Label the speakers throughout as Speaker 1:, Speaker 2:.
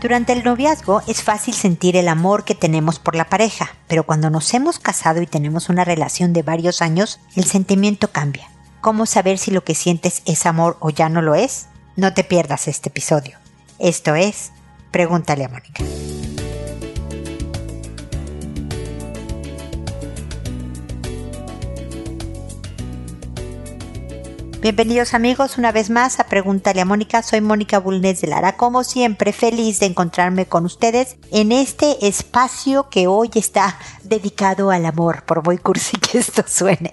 Speaker 1: Durante el noviazgo es fácil sentir el amor que tenemos por la pareja, pero cuando nos hemos casado y tenemos una relación de varios años, el sentimiento cambia. ¿Cómo saber si lo que sientes es amor o ya no lo es? No te pierdas este episodio. Esto es Pregúntale a Mónica. Bienvenidos amigos una vez más a Pregúntale a Mónica. Soy Mónica Bulnes de Lara. Como siempre, feliz de encontrarme con ustedes en este espacio que hoy está dedicado al amor, por muy cursi que esto suene.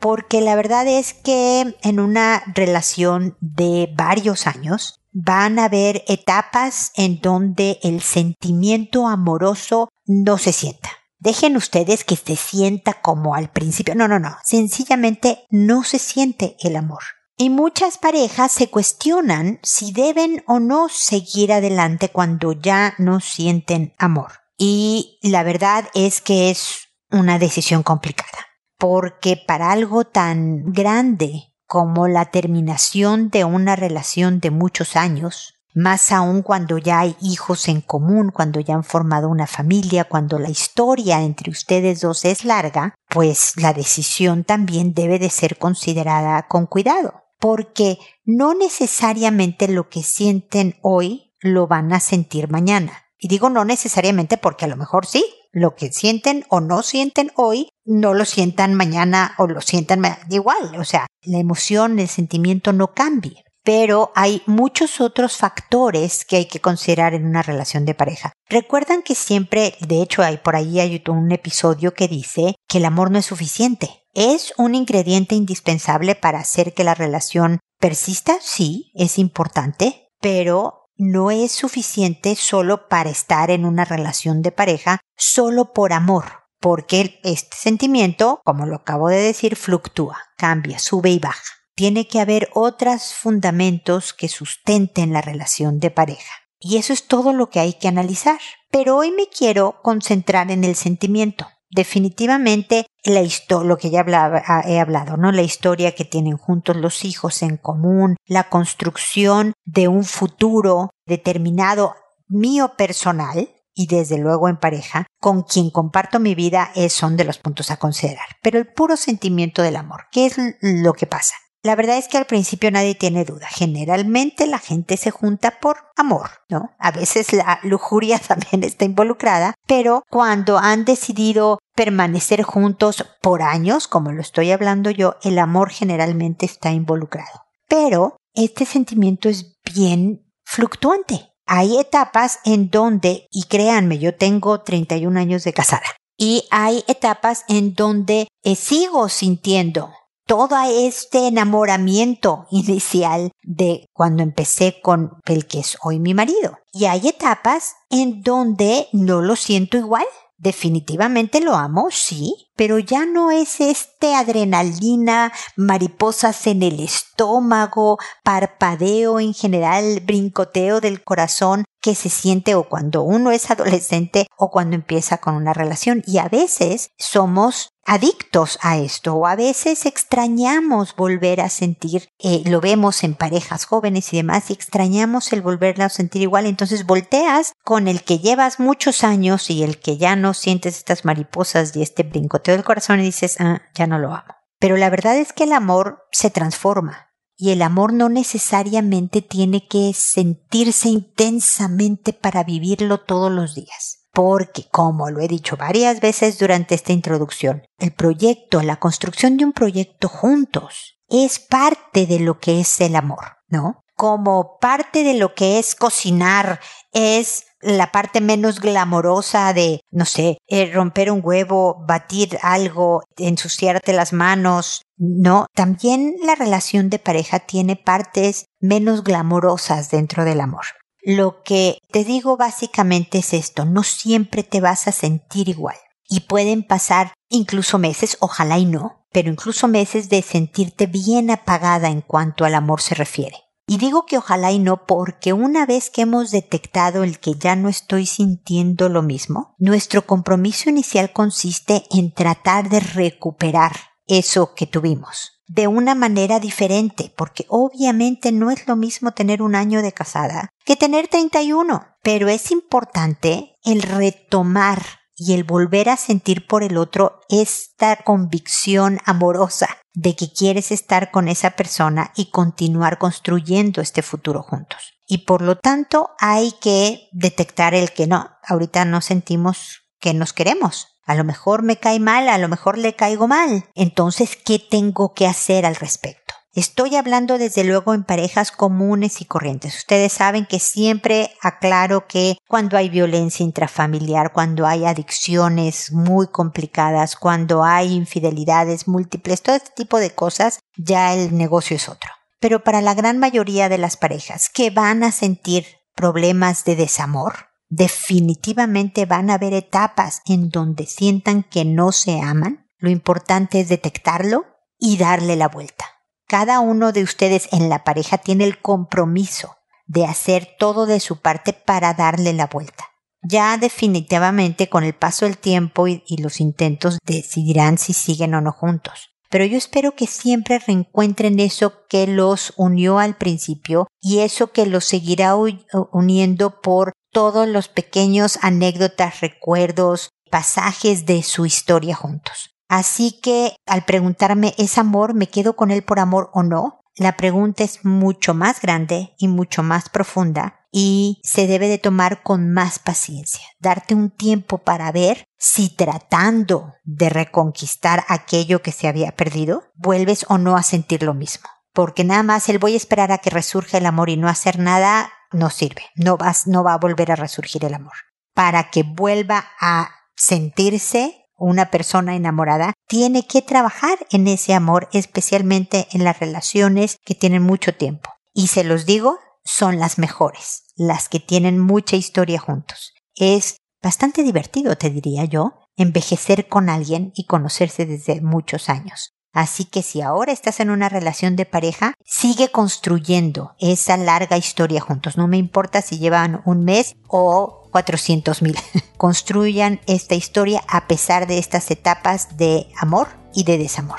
Speaker 1: Porque la verdad es que en una relación de varios años van a haber etapas en donde el sentimiento amoroso no se sienta Dejen ustedes que se sienta como al principio. No, no, no. Sencillamente no se siente el amor. Y muchas parejas se cuestionan si deben o no seguir adelante cuando ya no sienten amor. Y la verdad es que es una decisión complicada. Porque para algo tan grande como la terminación de una relación de muchos años, más aún cuando ya hay hijos en común, cuando ya han formado una familia, cuando la historia entre ustedes dos es larga, pues la decisión también debe de ser considerada con cuidado, porque no necesariamente lo que sienten hoy lo van a sentir mañana. Y digo no necesariamente porque a lo mejor sí, lo que sienten o no sienten hoy, no lo sientan mañana o lo sientan igual. O sea, la emoción, el sentimiento no cambia pero hay muchos otros factores que hay que considerar en una relación de pareja. Recuerdan que siempre, de hecho, hay por ahí hay un episodio que dice que el amor no es suficiente. ¿Es un ingrediente indispensable para hacer que la relación persista? Sí, es importante, pero no es suficiente solo para estar en una relación de pareja, solo por amor, porque este sentimiento, como lo acabo de decir, fluctúa, cambia, sube y baja tiene que haber otros fundamentos que sustenten la relación de pareja. Y eso es todo lo que hay que analizar. Pero hoy me quiero concentrar en el sentimiento. Definitivamente la lo que ya ah, he hablado, ¿no? La historia que tienen juntos los hijos en común, la construcción de un futuro determinado mío personal y desde luego en pareja, con quien comparto mi vida, es, son de los puntos a considerar. Pero el puro sentimiento del amor, ¿qué es lo que pasa? La verdad es que al principio nadie tiene duda. Generalmente la gente se junta por amor, ¿no? A veces la lujuria también está involucrada, pero cuando han decidido permanecer juntos por años, como lo estoy hablando yo, el amor generalmente está involucrado. Pero este sentimiento es bien fluctuante. Hay etapas en donde, y créanme, yo tengo 31 años de casada, y hay etapas en donde eh, sigo sintiendo todo este enamoramiento inicial de cuando empecé con el que es hoy mi marido. Y hay etapas en donde no lo siento igual. Definitivamente lo amo, sí, pero ya no es este adrenalina, mariposas en el estómago, parpadeo en general, brincoteo del corazón que se siente o cuando uno es adolescente o cuando empieza con una relación. Y a veces somos adictos a esto o a veces extrañamos volver a sentir, eh, lo vemos en parejas jóvenes y demás, y extrañamos el volverla a sentir igual, entonces volteas con el que llevas muchos años y el que ya no sientes estas mariposas y este brincoteo del corazón y dices, ah, ya no lo amo. Pero la verdad es que el amor se transforma y el amor no necesariamente tiene que sentirse intensamente para vivirlo todos los días. Porque, como lo he dicho varias veces durante esta introducción, el proyecto, la construcción de un proyecto juntos es parte de lo que es el amor, ¿no? Como parte de lo que es cocinar, es la parte menos glamorosa de, no sé, eh, romper un huevo, batir algo, ensuciarte las manos. No, también la relación de pareja tiene partes menos glamorosas dentro del amor. Lo que te digo básicamente es esto, no siempre te vas a sentir igual. Y pueden pasar incluso meses, ojalá y no, pero incluso meses de sentirte bien apagada en cuanto al amor se refiere. Y digo que ojalá y no porque una vez que hemos detectado el que ya no estoy sintiendo lo mismo, nuestro compromiso inicial consiste en tratar de recuperar eso que tuvimos de una manera diferente, porque obviamente no es lo mismo tener un año de casada que tener 31, pero es importante el retomar y el volver a sentir por el otro esta convicción amorosa de que quieres estar con esa persona y continuar construyendo este futuro juntos. Y por lo tanto hay que detectar el que no, ahorita no sentimos que nos queremos. A lo mejor me cae mal, a lo mejor le caigo mal. Entonces, ¿qué tengo que hacer al respecto? Estoy hablando desde luego en parejas comunes y corrientes. Ustedes saben que siempre aclaro que cuando hay violencia intrafamiliar, cuando hay adicciones muy complicadas, cuando hay infidelidades múltiples, todo este tipo de cosas, ya el negocio es otro. Pero para la gran mayoría de las parejas que van a sentir problemas de desamor, definitivamente van a haber etapas en donde sientan que no se aman. Lo importante es detectarlo y darle la vuelta. Cada uno de ustedes en la pareja tiene el compromiso de hacer todo de su parte para darle la vuelta. Ya definitivamente con el paso del tiempo y, los intentos decidirán si siguen o no juntos. Pero yo espero que siempre reencuentren eso que los unió al principio y eso que los seguirá uniendo por todos los pequeños anécdotas, recuerdos, pasajes de su historia juntos. Así que al preguntarme, ¿es amor? ¿Me quedo con él por amor o no? La pregunta es mucho más grande y mucho más profunda y se debe de tomar con más paciencia. Darte un tiempo para ver si tratando de reconquistar aquello que se había perdido, vuelves o no a sentir lo mismo. Porque nada más el voy a esperar a que resurja el amor y no hacer nada no sirve. No, vas, no va a volver a resurgir el amor. Para que vuelva a sentirse una persona enamorada tiene que trabajar en ese amor, especialmente en las relaciones que tienen mucho tiempo. Y se los digo, son las mejores, las que tienen mucha historia juntos. Es bastante divertido, te diría yo, envejecer con alguien y conocerse desde muchos años. Así que si ahora estás en una relación de pareja, sigue construyendo esa larga historia juntos. No me importa si llevan un mes o 400 mil. Construyan esta historia a pesar de estas etapas de amor y de desamor.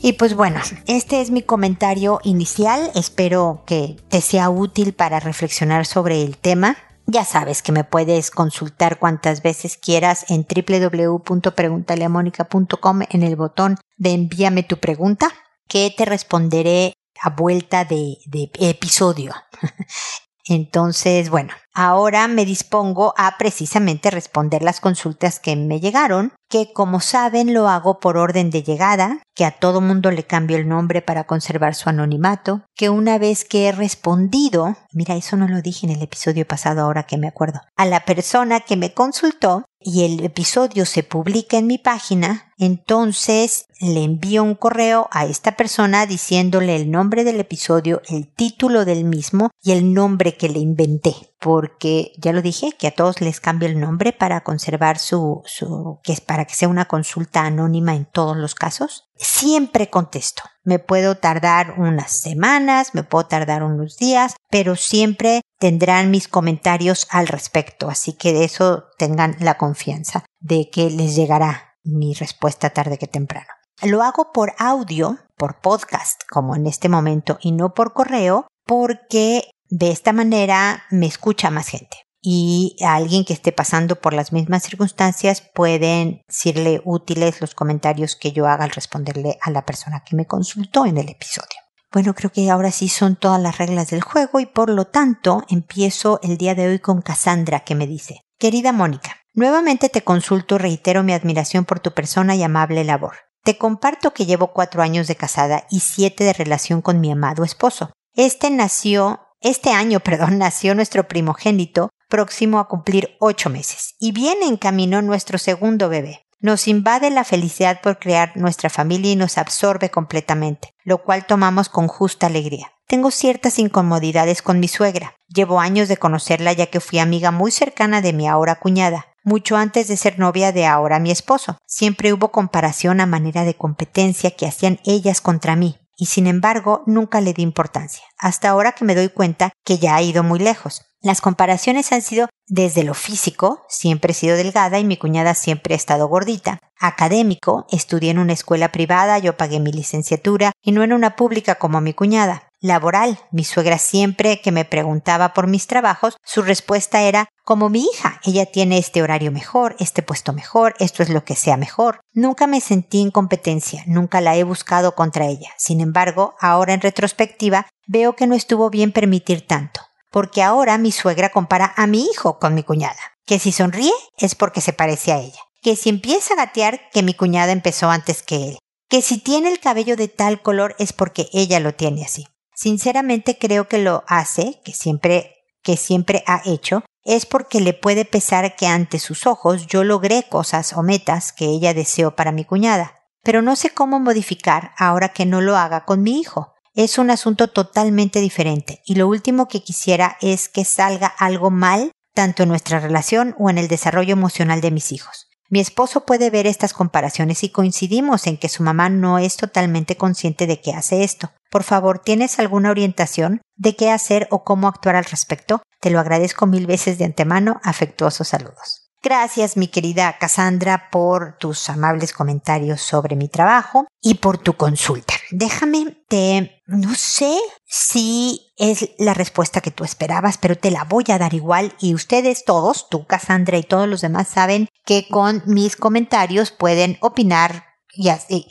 Speaker 1: Y pues bueno, este es mi comentario inicial. Espero que te sea útil para reflexionar sobre el tema. Ya sabes que me puedes consultar cuantas veces quieras en www.preguntaleamónica.com en el botón de envíame tu pregunta que te responderé a vuelta de, de episodio. Entonces, bueno, ahora me dispongo a precisamente responder las consultas que me llegaron, que como saben lo hago por orden de llegada, que a todo mundo le cambio el nombre para conservar su anonimato, que una vez que he respondido, mira, eso no lo dije en el episodio pasado ahora que me acuerdo, a la persona que me consultó y el episodio se publica en mi página, entonces le envío un correo a esta persona diciéndole el nombre del episodio, el título del mismo y el nombre que le inventé. Porque ya lo dije, que a todos les cambio el nombre para conservar su, su, que es para que sea una consulta anónima en todos los casos. Siempre contesto. Me puedo tardar unas semanas, me puedo tardar unos días, pero siempre tendrán mis comentarios al respecto. Así que de eso tengan la confianza de que les llegará mi respuesta tarde que temprano. Lo hago por audio, por podcast, como en este momento, y no por correo, porque de esta manera me escucha más gente. Y a alguien que esté pasando por las mismas circunstancias pueden decirle útiles los comentarios que yo haga al responderle a la persona que me consultó en el episodio. Bueno, creo que ahora sí son todas las reglas del juego y por lo tanto empiezo el día de hoy con Cassandra que me dice, querida Mónica, nuevamente te consulto reitero mi admiración por tu persona y amable labor. Te comparto que llevo cuatro años de casada y siete de relación con mi amado esposo. Este nació, este año, perdón, nació nuestro primogénito, próximo a cumplir ocho meses, y viene en camino nuestro segundo bebé. Nos invade la felicidad por crear nuestra familia y nos absorbe completamente, lo cual tomamos con justa alegría. Tengo ciertas incomodidades con mi suegra. Llevo años de conocerla ya que fui amiga muy cercana de mi ahora cuñada mucho antes de ser novia de ahora mi esposo. Siempre hubo comparación a manera de competencia que hacían ellas contra mí. Y sin embargo nunca le di importancia, hasta ahora que me doy cuenta que ya ha ido muy lejos. Las comparaciones han sido desde lo físico, siempre he sido delgada y mi cuñada siempre ha estado gordita. Académico, estudié en una escuela privada, yo pagué mi licenciatura y no en una pública como mi cuñada. Laboral, mi suegra siempre que me preguntaba por mis trabajos, su respuesta era como mi hija, ella tiene este horario mejor, este puesto mejor, esto es lo que sea mejor. Nunca me sentí en competencia, nunca la he buscado contra ella. Sin embargo, ahora en retrospectiva, veo que no estuvo bien permitir tanto porque ahora mi suegra compara a mi hijo con mi cuñada, que si sonríe es porque se parece a ella, que si empieza a gatear que mi cuñada empezó antes que él, que si tiene el cabello de tal color es porque ella lo tiene así. Sinceramente creo que lo hace, que siempre que siempre ha hecho, es porque le puede pesar que ante sus ojos yo logré cosas o metas que ella deseó para mi cuñada. Pero no sé cómo modificar ahora que no lo haga con mi hijo es un asunto totalmente diferente y lo último que quisiera es que salga algo mal tanto en nuestra relación o en el desarrollo emocional de mis hijos. Mi esposo puede ver estas comparaciones y coincidimos en que su mamá no es totalmente consciente de que hace esto. Por favor, ¿tienes alguna orientación de qué hacer o cómo actuar al respecto? Te lo agradezco mil veces de antemano. Afectuosos saludos. Gracias, mi querida Cassandra, por tus amables comentarios sobre mi trabajo y por tu consulta. Déjame, te, no sé si es la respuesta que tú esperabas, pero te la voy a dar igual y ustedes todos, tú, Cassandra y todos los demás saben que con mis comentarios pueden opinar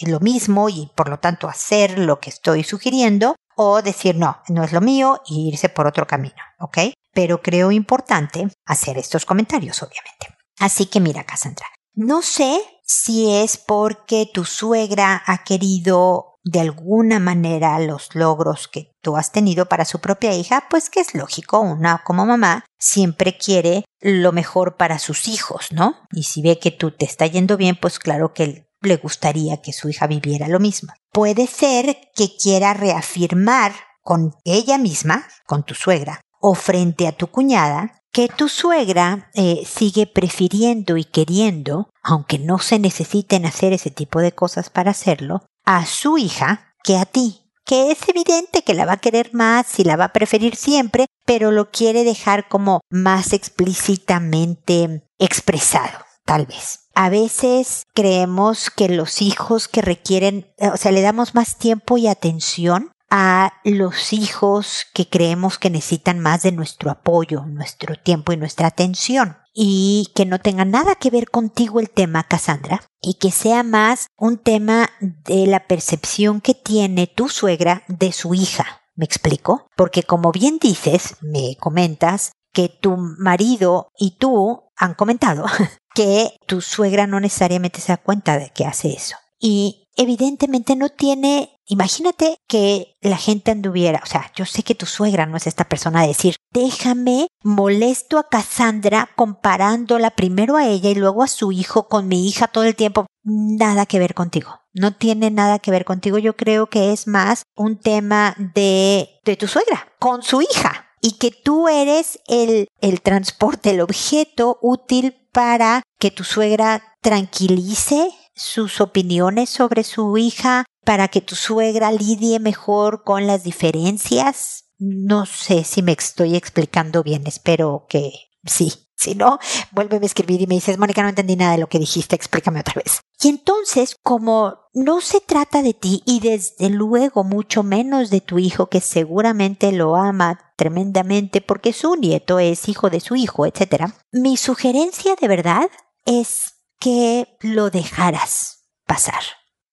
Speaker 1: lo mismo y por lo tanto hacer lo que estoy sugiriendo o decir no, no es lo mío y irse por otro camino, ¿ok? Pero creo importante hacer estos comentarios, obviamente. Así que mira, Cassandra, no sé si es porque tu suegra ha querido de alguna manera los logros que tú has tenido para su propia hija, pues que es lógico, una como mamá siempre quiere lo mejor para sus hijos, ¿no? Y si ve que tú te está yendo bien, pues claro que le gustaría que su hija viviera lo mismo. Puede ser que quiera reafirmar con ella misma, con tu suegra, o frente a tu cuñada, que tu suegra eh, sigue prefiriendo y queriendo, aunque no se necesiten hacer ese tipo de cosas para hacerlo, a su hija que a ti, que es evidente que la va a querer más y la va a preferir siempre, pero lo quiere dejar como más explícitamente expresado, tal vez. A veces creemos que los hijos que requieren, o sea, le damos más tiempo y atención a los hijos que creemos que necesitan más de nuestro apoyo, nuestro tiempo y nuestra atención. Y que no tenga nada que ver contigo el tema, Cassandra, y que sea más un tema de la percepción que tiene tu suegra de su hija. ¿Me explico? Porque como bien dices, me comentas que tu marido y tú han comentado que tu suegra no necesariamente se da cuenta de que hace eso. Y evidentemente no tiene Imagínate que la gente anduviera, o sea, yo sé que tu suegra no es esta persona a decir, déjame, molesto a Cassandra comparándola primero a ella y luego a su hijo con mi hija todo el tiempo. Nada que ver contigo. No tiene nada que ver contigo. Yo creo que es más un tema de, de tu suegra con su hija y que tú eres el, el transporte, el objeto útil para que tu suegra tranquilice sus opiniones sobre su hija para que tu suegra lidie mejor con las diferencias. No sé si me estoy explicando bien, espero que sí. Si no, vuélveme a escribir y me dices, Mónica, no entendí nada de lo que dijiste, explícame otra vez. Y entonces, como no se trata de ti y desde luego mucho menos de tu hijo que seguramente lo ama tremendamente porque su nieto es hijo de su hijo, etc. Mi sugerencia de verdad es que lo dejaras pasar.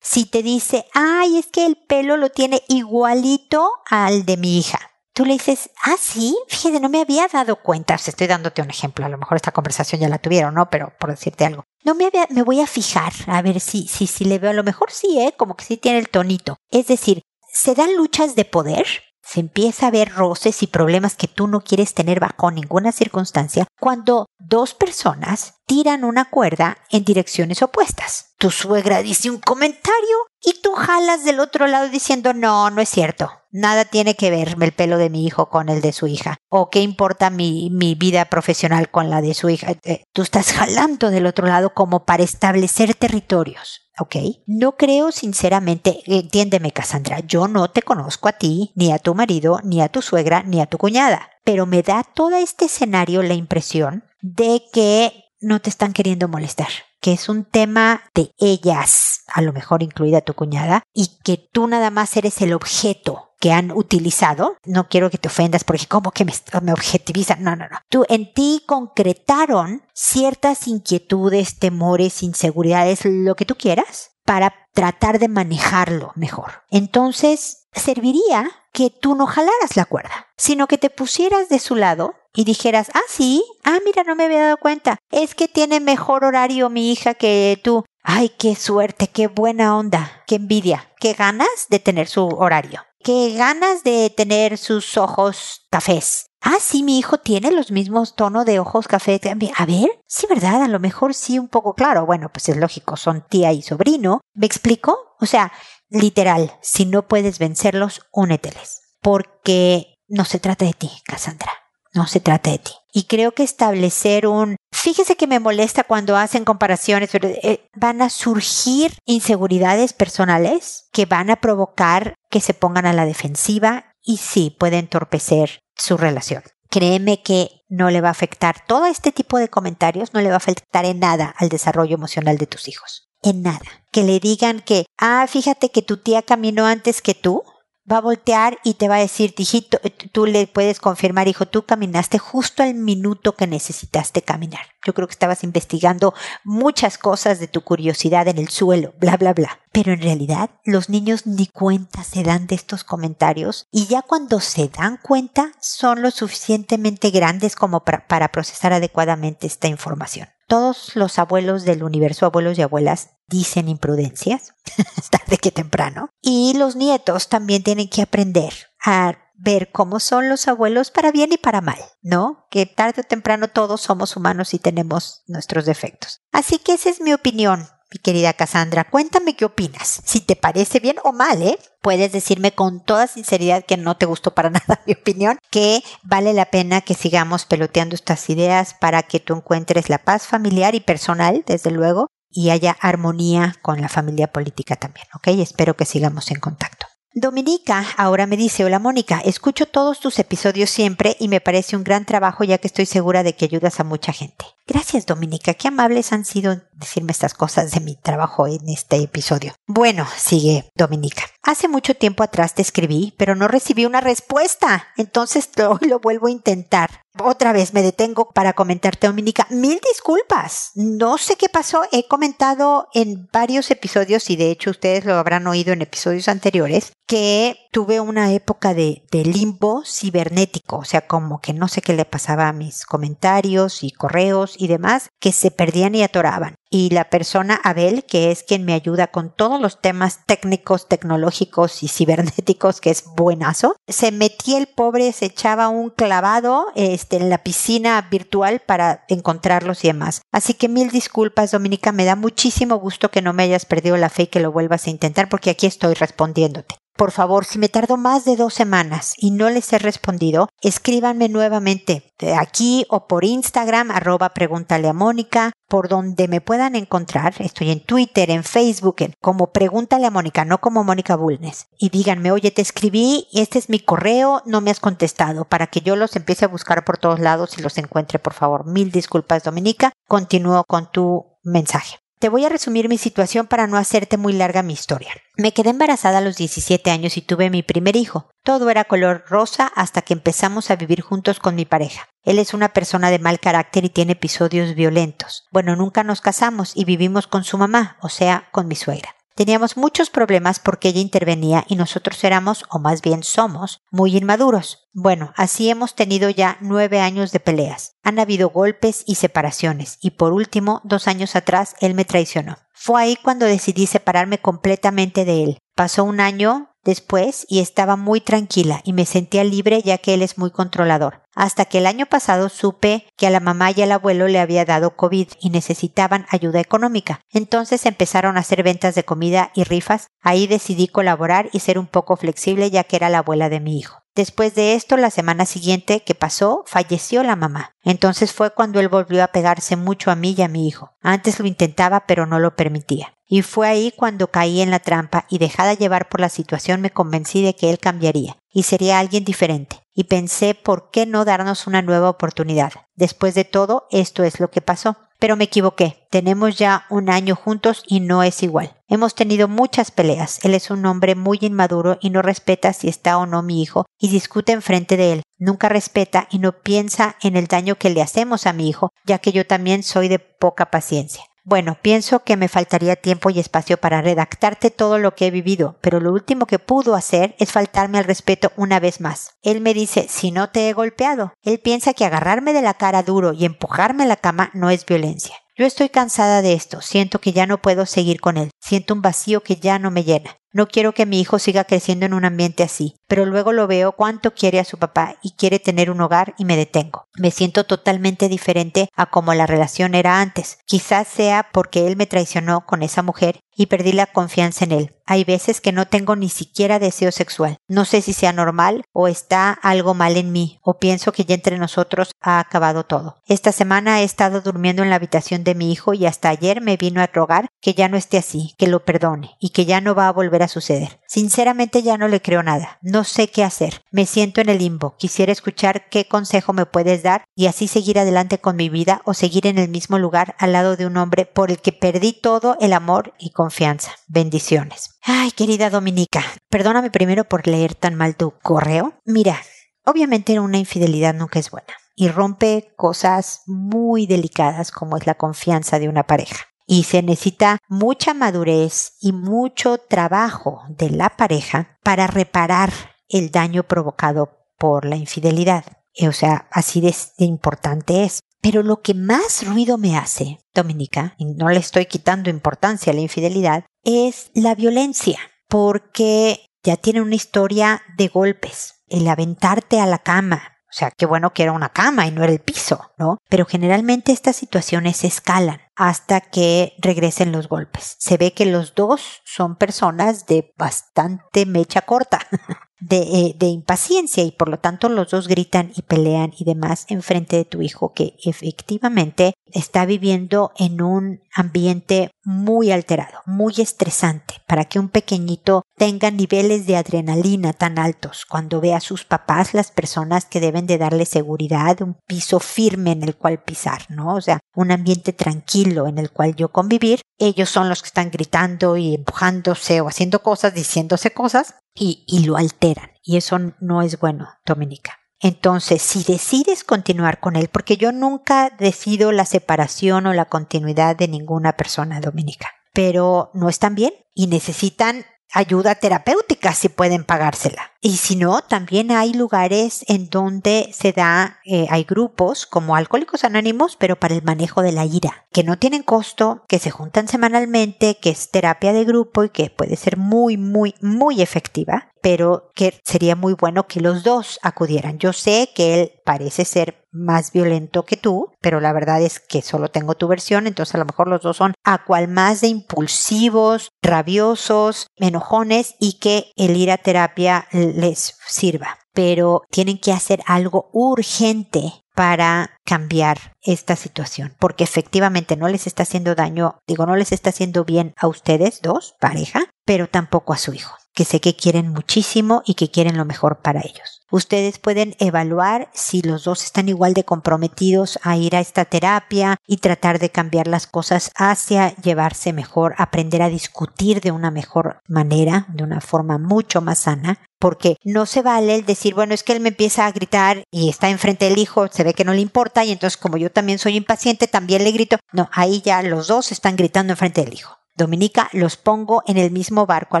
Speaker 1: Si te dice, ay, es que el pelo lo tiene igualito al de mi hija. Tú le dices, ah, sí, fíjate, no me había dado cuenta. estoy dándote un ejemplo. A lo mejor esta conversación ya la tuvieron, ¿no? Pero por decirte algo. No me había, me voy a fijar a ver si, si, si le veo. A lo mejor sí, ¿eh? Como que sí tiene el tonito. Es decir, se dan luchas de poder se empieza a ver roces y problemas que tú no quieres tener bajo ninguna circunstancia cuando dos personas tiran una cuerda en direcciones opuestas. Tu suegra dice un comentario y tú jalas del otro lado diciendo no, no es cierto. Nada tiene que ver el pelo de mi hijo con el de su hija. O qué importa mi, mi vida profesional con la de su hija. Eh, tú estás jalando del otro lado como para establecer territorios. ¿ok? No creo sinceramente, entiéndeme Cassandra, yo no te conozco a ti, ni a tu marido, ni a tu suegra, ni a tu cuñada, pero me da todo este escenario la impresión de que no te están queriendo molestar, que es un tema de ellas, a lo mejor incluida tu cuñada, y que tú nada más eres el objeto que han utilizado. No quiero que te ofendas porque como que me, me objetivizan. No, no, no. Tú en ti concretaron ciertas inquietudes, temores, inseguridades, lo que tú quieras, para tratar de manejarlo mejor. Entonces, serviría que tú no jalaras la cuerda, sino que te pusieras de su lado y dijeras, ah, sí, ah, mira, no me había dado cuenta, es que tiene mejor horario mi hija que tú. Ay, qué suerte, qué buena onda, qué envidia, qué ganas de tener su horario, qué ganas de tener sus ojos cafés. Ah, sí, mi hijo tiene los mismos tonos de ojos café. A ver, sí, ¿verdad? A lo mejor sí, un poco claro. Bueno, pues es lógico, son tía y sobrino. ¿Me explico? O sea, literal, si no puedes vencerlos, úneteles. Porque no se trata de ti, Cassandra. No se trata de ti. Y creo que establecer un... Fíjese que me molesta cuando hacen comparaciones, pero eh, van a surgir inseguridades personales que van a provocar que se pongan a la defensiva y sí, puede entorpecer su relación. Créeme que no le va a afectar todo este tipo de comentarios, no le va a afectar en nada al desarrollo emocional de tus hijos. En nada. Que le digan que, ah, fíjate que tu tía caminó antes que tú, va a voltear y te va a decir, hijito, tú le puedes confirmar, hijo, tú caminaste justo al minuto que necesitaste caminar. Yo creo que estabas investigando muchas cosas de tu curiosidad en el suelo, bla, bla, bla. Pero en realidad los niños ni cuenta se dan de estos comentarios y ya cuando se dan cuenta son lo suficientemente grandes como para, para procesar adecuadamente esta información todos los abuelos del universo, abuelos y abuelas, dicen imprudencias, tarde que temprano. Y los nietos también tienen que aprender a ver cómo son los abuelos para bien y para mal, ¿no? Que tarde o temprano todos somos humanos y tenemos nuestros defectos. Así que esa es mi opinión mi querida Cassandra, cuéntame qué opinas. Si te parece bien o mal, ¿eh? Puedes decirme con toda sinceridad que no te gustó para nada mi opinión, que vale la pena que sigamos peloteando estas ideas para que tú encuentres la paz familiar y personal, desde luego, y haya armonía con la familia política también, ¿ok? Espero que sigamos en contacto. Dominica ahora me dice, hola Mónica, escucho todos tus episodios siempre y me parece un gran trabajo ya que estoy segura de que ayudas a mucha gente. Gracias Dominica, qué amables han sido decirme estas cosas de mi trabajo en este episodio. Bueno, sigue Dominica. Hace mucho tiempo atrás te escribí, pero no recibí una respuesta, entonces hoy lo vuelvo a intentar. Otra vez me detengo para comentarte, Dominica. Mil disculpas. No sé qué pasó. He comentado en varios episodios, y de hecho ustedes lo habrán oído en episodios anteriores, que tuve una época de, limbo cibernético, o sea, como que no sé qué le pasaba a mis comentarios y correos y demás, que se perdían y atoraban. Y la persona Abel, que es quien me ayuda con todos los temas técnicos, tecnológicos y cibernéticos, que es buenazo, se metía el pobre, se echaba un clavado este, en la piscina virtual para encontrarlos y demás. Así que mil disculpas, Dominica, me da muchísimo gusto que no me hayas perdido la fe y que lo vuelvas a intentar, porque aquí estoy respondiéndote. Por favor, si me tardo más de dos semanas y no les he respondido, escríbanme nuevamente aquí o por Instagram, arroba pregúntale a Mónica, por donde me puedan encontrar. Estoy en Twitter, en Facebook, como pregúntale a Mónica, no como Mónica Bulnes. Y díganme, oye, te escribí, este es mi correo, no me has contestado, para que yo los empiece a buscar por todos lados y los encuentre, por favor. Mil disculpas, Dominica. Continúo con tu mensaje. Te voy a resumir mi situación para no hacerte muy larga mi historia. Me quedé embarazada a los 17 años y tuve mi primer hijo. Todo era color rosa hasta que empezamos a vivir juntos con mi pareja. Él es una persona de mal carácter y tiene episodios violentos. Bueno, nunca nos casamos y vivimos con su mamá, o sea, con mi suegra. Teníamos muchos problemas porque ella intervenía y nosotros éramos, o más bien somos, muy inmaduros. Bueno, así hemos tenido ya nueve años de peleas. Han habido golpes y separaciones, y por último, dos años atrás, él me traicionó. Fue ahí cuando decidí separarme completamente de él. Pasó un año después y estaba muy tranquila y me sentía libre ya que él es muy controlador. Hasta que el año pasado supe que a la mamá y al abuelo le había dado COVID y necesitaban ayuda económica. Entonces empezaron a hacer ventas de comida y rifas. Ahí decidí colaborar y ser un poco flexible ya que era la abuela de mi hijo. Después de esto, la semana siguiente que pasó, falleció la mamá. Entonces fue cuando él volvió a pegarse mucho a mí y a mi hijo. Antes lo intentaba, pero no lo permitía. Y fue ahí cuando caí en la trampa y dejada llevar por la situación me convencí de que él cambiaría y sería alguien diferente. Y pensé por qué no darnos una nueva oportunidad. Después de todo, esto es lo que pasó. Pero me equivoqué. Tenemos ya un año juntos y no es igual. Hemos tenido muchas peleas. Él es un hombre muy inmaduro y no respeta si está o no mi hijo y discute enfrente de él. Nunca respeta y no piensa en el daño que le hacemos a mi hijo, ya que yo también soy de poca paciencia. Bueno, pienso que me faltaría tiempo y espacio para redactarte todo lo que he vivido, pero lo último que pudo hacer es faltarme al respeto una vez más. Él me dice, si no te he golpeado. Él piensa que agarrarme de la cara duro y empujarme a la cama no es violencia. Yo estoy cansada de esto, siento que ya no puedo seguir con él, siento un vacío que ya no me llena. No quiero que mi hijo siga creciendo en un ambiente así, pero luego lo veo cuánto quiere a su papá y quiere tener un hogar y me detengo. Me siento totalmente diferente a como la relación era antes. Quizás sea porque él me traicionó con esa mujer y perdí la confianza en él. Hay veces que no tengo ni siquiera deseo sexual. No sé si sea normal o está algo mal en mí o pienso que ya entre nosotros ha acabado todo. Esta semana he estado durmiendo en la habitación de mi hijo y hasta ayer me vino a rogar que ya no esté así, que lo perdone y que ya no va a volver a suceder. Sinceramente ya no le creo nada. No sé qué hacer. Me siento en el limbo. Quisiera escuchar qué consejo me puedes dar y así seguir adelante con mi vida o seguir en el mismo lugar al lado de un hombre por el que perdí todo el amor y confianza. Bendiciones. Ay, querida Dominica, perdóname primero por leer tan mal tu correo. Mira, obviamente una infidelidad nunca es buena y rompe cosas muy delicadas como es la confianza de una pareja. Y se necesita mucha madurez y mucho trabajo de la pareja para reparar el daño provocado por la infidelidad. O sea, así de, importante es. Pero lo que más ruido me hace, Dominica, y no le estoy quitando importancia a la infidelidad, es la violencia, porque ya tiene una historia de golpes, el aventarte a la cama. O sea, qué bueno que era una cama y no era el piso, ¿no? Pero generalmente estas situaciones escalan hasta que regresen los golpes. Se ve que los dos son personas de bastante mecha corta. Eh, de, impaciencia y por lo tanto los dos gritan y pelean y demás en frente de tu hijo que efectivamente está viviendo en un ambiente muy alterado, muy estresante, para que un pequeñito tenga niveles de adrenalina tan altos cuando ve a sus papás las personas que deben de darle seguridad, un piso firme en el cual pisar, ¿no? O sea, un ambiente tranquilo en el cual yo convivir, ellos son los que están gritando y empujándose o haciendo cosas, diciéndose cosas y, y lo alteran. Y eso no es bueno, Dominica. Entonces, si decides continuar con él, porque yo nunca decido la separación o la continuidad de ninguna persona dominica, pero no están bien y necesitan ayuda terapéutica si pueden pagársela. Y si no, también hay lugares en donde se da, eh, hay grupos como Alcohólicos Anónimos, pero para el manejo de la ira, que no tienen costo, que se juntan semanalmente, que es terapia de grupo y que puede ser muy, muy, muy efectiva pero que sería muy bueno que los dos acudieran. Yo sé que él parece ser más violento que tú, pero la verdad es que solo tengo tu versión, entonces a lo mejor los dos son a cual más de impulsivos, rabiosos, enojones y que el ir a terapia les sirva. Pero tienen que hacer algo urgente para cambiar esta situación, porque efectivamente no les está haciendo daño, digo, no les está haciendo bien a ustedes dos, pareja, pero tampoco a su hijo que sé que quieren muchísimo y que quieren lo mejor para ellos. Ustedes pueden evaluar si los dos están igual de comprometidos a ir a esta terapia y tratar de cambiar las cosas hacia llevarse mejor, aprender a discutir de una mejor manera, de una forma mucho más sana, porque no se vale el decir, bueno, es que él me empieza a gritar y está enfrente del hijo, se ve que no le importa y entonces como yo también soy impaciente, también le grito. No, ahí ya los dos están gritando enfrente del hijo. Dominica, los pongo en el mismo barco a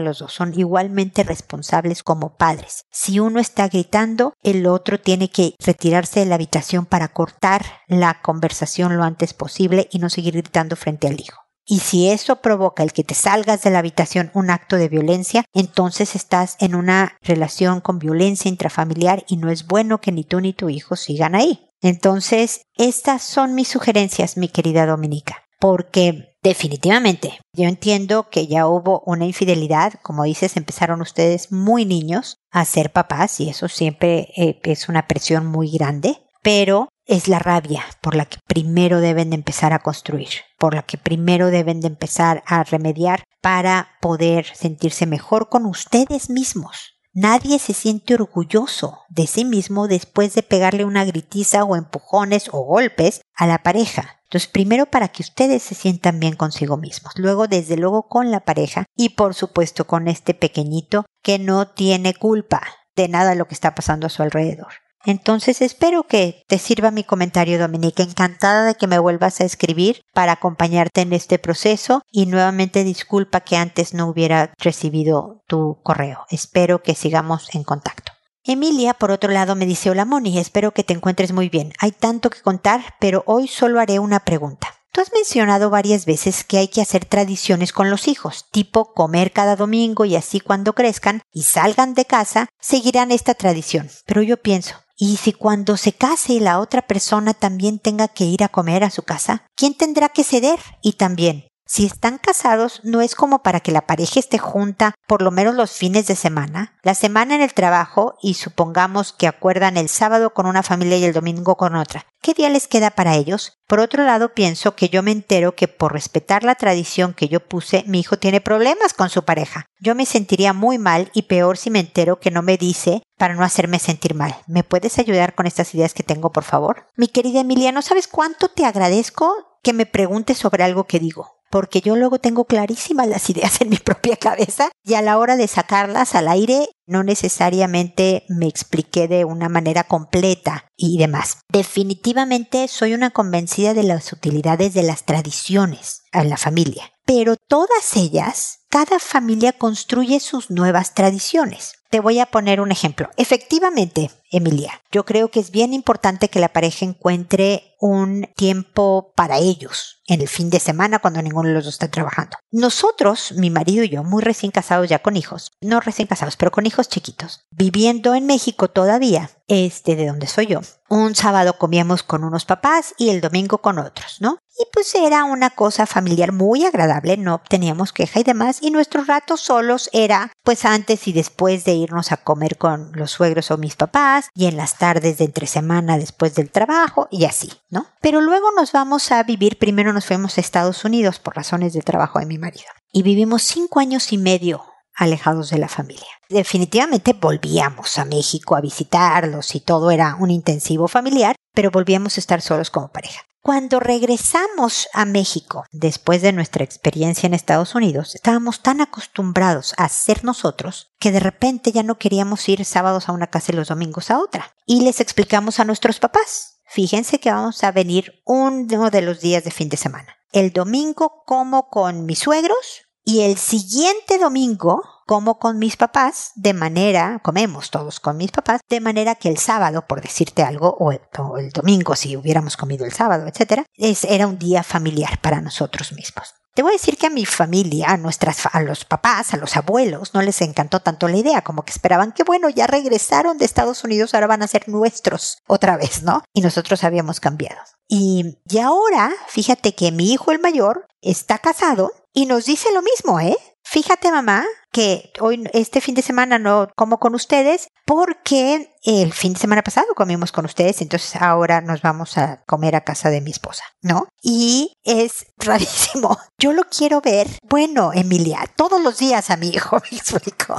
Speaker 1: los dos, son igualmente responsables como padres. Si uno está gritando, el otro tiene que retirarse de la habitación para cortar la conversación lo antes posible y no seguir gritando frente al hijo. Y si eso provoca el que te salgas de la habitación un acto de violencia, entonces estás en una relación con violencia intrafamiliar y no es bueno que ni tú ni tu hijo sigan ahí. Entonces, estas son mis sugerencias, mi querida Dominica, porque definitivamente yo entiendo que ya hubo una infidelidad, como dices, empezaron ustedes muy niños a ser papás y eso siempre eh, es una presión muy grande, pero es la rabia por la que primero deben de empezar a construir, por la que primero deben de empezar a remediar para poder sentirse mejor con ustedes mismos. Nadie se siente orgulloso de sí mismo después de pegarle una gritiza o empujones o golpes a la pareja. Entonces, primero para que ustedes se sientan bien consigo mismos, luego desde luego con la pareja y por supuesto con este pequeñito que no tiene culpa de nada de lo que está pasando a su alrededor. Entonces espero que te sirva mi comentario, Dominique. Encantada de que me vuelvas a escribir para acompañarte en este proceso y nuevamente disculpa que antes no hubiera recibido tu correo. Espero que sigamos en contacto. Emilia, por otro lado, me dice, hola Moni, espero que te encuentres muy bien. Hay tanto que contar, pero hoy solo haré una pregunta. Tú has mencionado varias veces que hay que hacer tradiciones con los hijos, tipo comer cada domingo y así cuando crezcan y salgan de casa, seguirán esta tradición. Pero yo pienso, ¿y si cuando se case la otra persona también tenga que ir a comer a su casa? ¿Quién tendrá que ceder? Y también, si están casados, no es como para que la pareja esté junta por lo menos los fines de semana, la semana en el trabajo y supongamos que acuerdan el sábado con una familia y el domingo con otra. ¿Qué día les queda para ellos? Por otro lado, pienso que yo me entero que por respetar la tradición que yo puse, mi hijo tiene problemas con su pareja. Yo me sentiría muy mal y peor si me entero que no me dice para no hacerme sentir mal. ¿Me puedes ayudar con estas ideas que tengo, por favor? Mi querida Emilia, ¿no sabes cuánto te agradezco que me preguntes sobre algo que digo? Porque yo luego tengo clarísimas las ideas en mi propia cabeza y a la hora de sacarlas al aire no necesariamente me expliqué de una manera completa y demás. Definitivamente soy una convencida de las utilidades de las tradiciones en la familia, pero todas ellas, cada familia construye sus nuevas tradiciones. Te voy a poner un ejemplo. Efectivamente, Emilia, yo creo que es bien importante que la pareja encuentre un tiempo para ellos en el fin de semana cuando ninguno de los dos está trabajando. Nosotros, mi marido y yo, muy recién casados ya con hijos, no recién casados, pero con hijos chiquitos, viviendo en México todavía, este de donde soy yo, un sábado comíamos con unos papás y el domingo con otros, ¿no? Y pues era una cosa familiar muy agradable, no teníamos queja y demás, y nuestros ratos solos era pues antes y después de irnos a comer con los suegros o mis papás, y en las tardes de entre semana después del trabajo, y así, ¿no? Pero luego nos vamos a vivir, primero nos fuimos a Estados Unidos por razones de trabajo de mi marido, y vivimos cinco años y medio alejados de la familia. Definitivamente volvíamos a México a visitarlos y todo era un intensivo familiar, pero volvíamos a estar solos como pareja. Cuando regresamos a México, después de nuestra experiencia en Estados Unidos, estábamos tan acostumbrados a ser nosotros que de repente ya no queríamos ir sábados a una casa y los domingos a otra. Y les explicamos a nuestros papás, fíjense que vamos a venir uno de los días de fin de semana. El domingo como con mis suegros y el siguiente domingo como con mis papás, de manera, comemos todos con mis papás, de manera que el sábado, por decirte algo, o el, domingo si hubiéramos comido el sábado, etc., es, era un día familiar para nosotros mismos. Te voy a decir que a mi familia, a nuestras, a los papás, a los abuelos, no les encantó tanto la idea, como que esperaban que bueno, ya regresaron de Estados Unidos, ahora van a ser nuestros otra vez, ¿no? Y nosotros habíamos cambiado. Y, y ahora, fíjate que mi hijo el mayor está casado y nos dice lo mismo, ¿eh? Fíjate mamá que hoy, este fin de semana no como con ustedes porque el fin de semana pasado comimos con ustedes, entonces ahora nos vamos a comer a casa de mi esposa, ¿no? Y es rarísimo. Yo lo quiero ver. Bueno, Emilia, todos los días a mi hijo, me explico.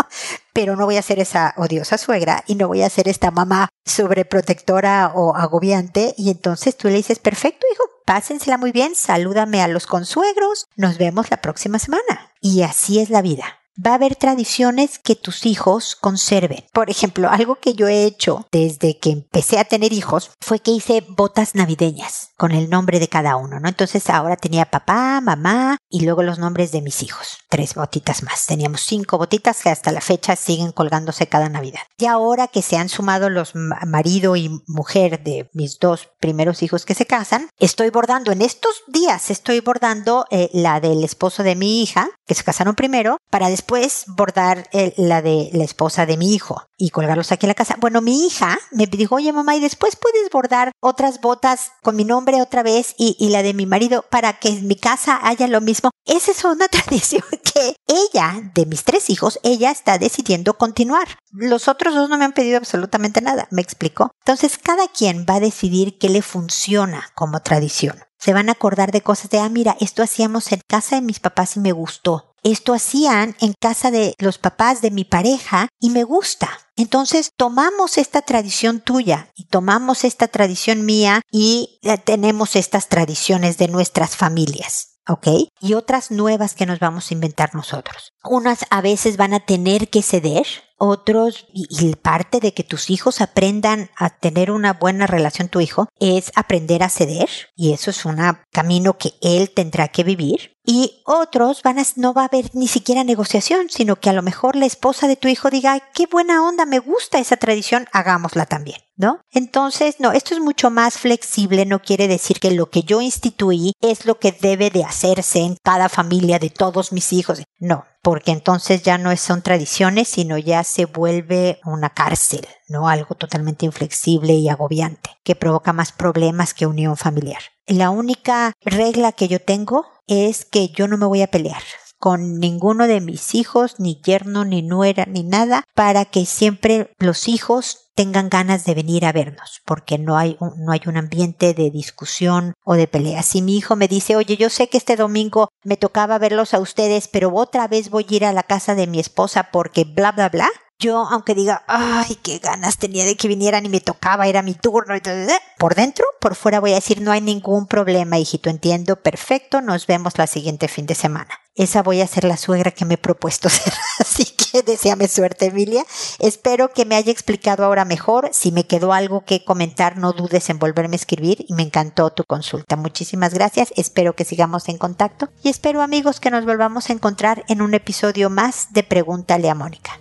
Speaker 1: Pero no voy a ser esa odiosa suegra y no voy a ser esta mamá sobreprotectora o agobiante. Y entonces tú le dices, perfecto, hijo, pásensela muy bien, salúdame a los consuegros, nos vemos la próxima semana. Y así es la vida va a haber tradiciones que tus hijos conserven. Por ejemplo, algo que yo he hecho desde que empecé a tener hijos fue que hice botas navideñas con el nombre de cada uno, ¿no? Entonces ahora tenía papá, mamá y luego los nombres de mis hijos. Tres botitas más. Teníamos cinco botitas que hasta la fecha siguen colgándose cada Navidad. Y ahora que se han sumado los marido y mujer de mis dos primeros hijos que se casan, estoy bordando en estos días, estoy bordando eh, la del esposo de mi hija, que se casaron primero, para después bordar eh, la de la esposa de mi hijo y colgarlos aquí en la casa. Bueno, mi hija me dijo, oye mamá, y después puedes bordar otras botas con mi nombre otra vez y, la de mi marido para que en mi casa haya lo mismo. Esa es una tradición que ella, de mis tres hijos, ella está decidiendo continuar. Los otros dos no me han pedido absolutamente nada, me explicó. Entonces cada quien va a decidir qué le funciona como tradición. Se van a acordar de cosas de, ah, mira, esto hacíamos en casa de mis papás y me gustó. Esto hacían en casa de los papás de mi pareja y me gusta. Entonces tomamos esta tradición tuya y tomamos esta tradición mía y eh, tenemos estas tradiciones de nuestras familias. ¿ok? Y otras nuevas que nos vamos a inventar nosotros. Unas a veces van a tener que ceder, otros, y, parte de que tus hijos aprendan a tener una buena relación tu hijo, es aprender a ceder, y eso es un camino que él tendrá que vivir. Y otros van a, no va a haber ni siquiera negociación, sino que a lo mejor la esposa de tu hijo diga, qué buena onda, me gusta esa tradición, hagámosla también. ¿No? Entonces, no, esto es mucho más flexible, no quiere decir que lo que yo instituí es lo que debe de hacerse en cada familia de todos mis hijos. No, porque entonces ya no son tradiciones, sino ya se vuelve una cárcel, ¿no? Algo totalmente inflexible y agobiante, que provoca más problemas que unión familiar. La única regla que yo tengo es que yo no me voy a pelear con ninguno de mis hijos, ni yerno, ni nuera, ni nada, para que siempre los hijos tengan ganas de venir a vernos, porque no hay un, no hay un ambiente de discusión o de pelea. Si mi hijo me dice, oye, yo sé que este domingo me tocaba verlos a ustedes, pero otra vez voy a ir a la casa de mi esposa porque bla, bla, bla, yo, aunque diga, ay, qué ganas tenía de que vinieran y me tocaba, era mi turno, y todo, por dentro, por fuera voy a decir, no hay ningún problema, hijito, entiendo, perfecto, nos vemos la siguiente fin de semana. Esa voy a ser la suegra que me he propuesto ser. Así que deseame suerte, Emilia. Espero que me haya explicado ahora mejor. Si me quedó algo que comentar, no dudes en volverme a escribir y me encantó tu consulta. Muchísimas gracias. Espero que sigamos en contacto y espero, amigos, que nos volvamos a encontrar en un episodio más de Pregúntale a Mónica.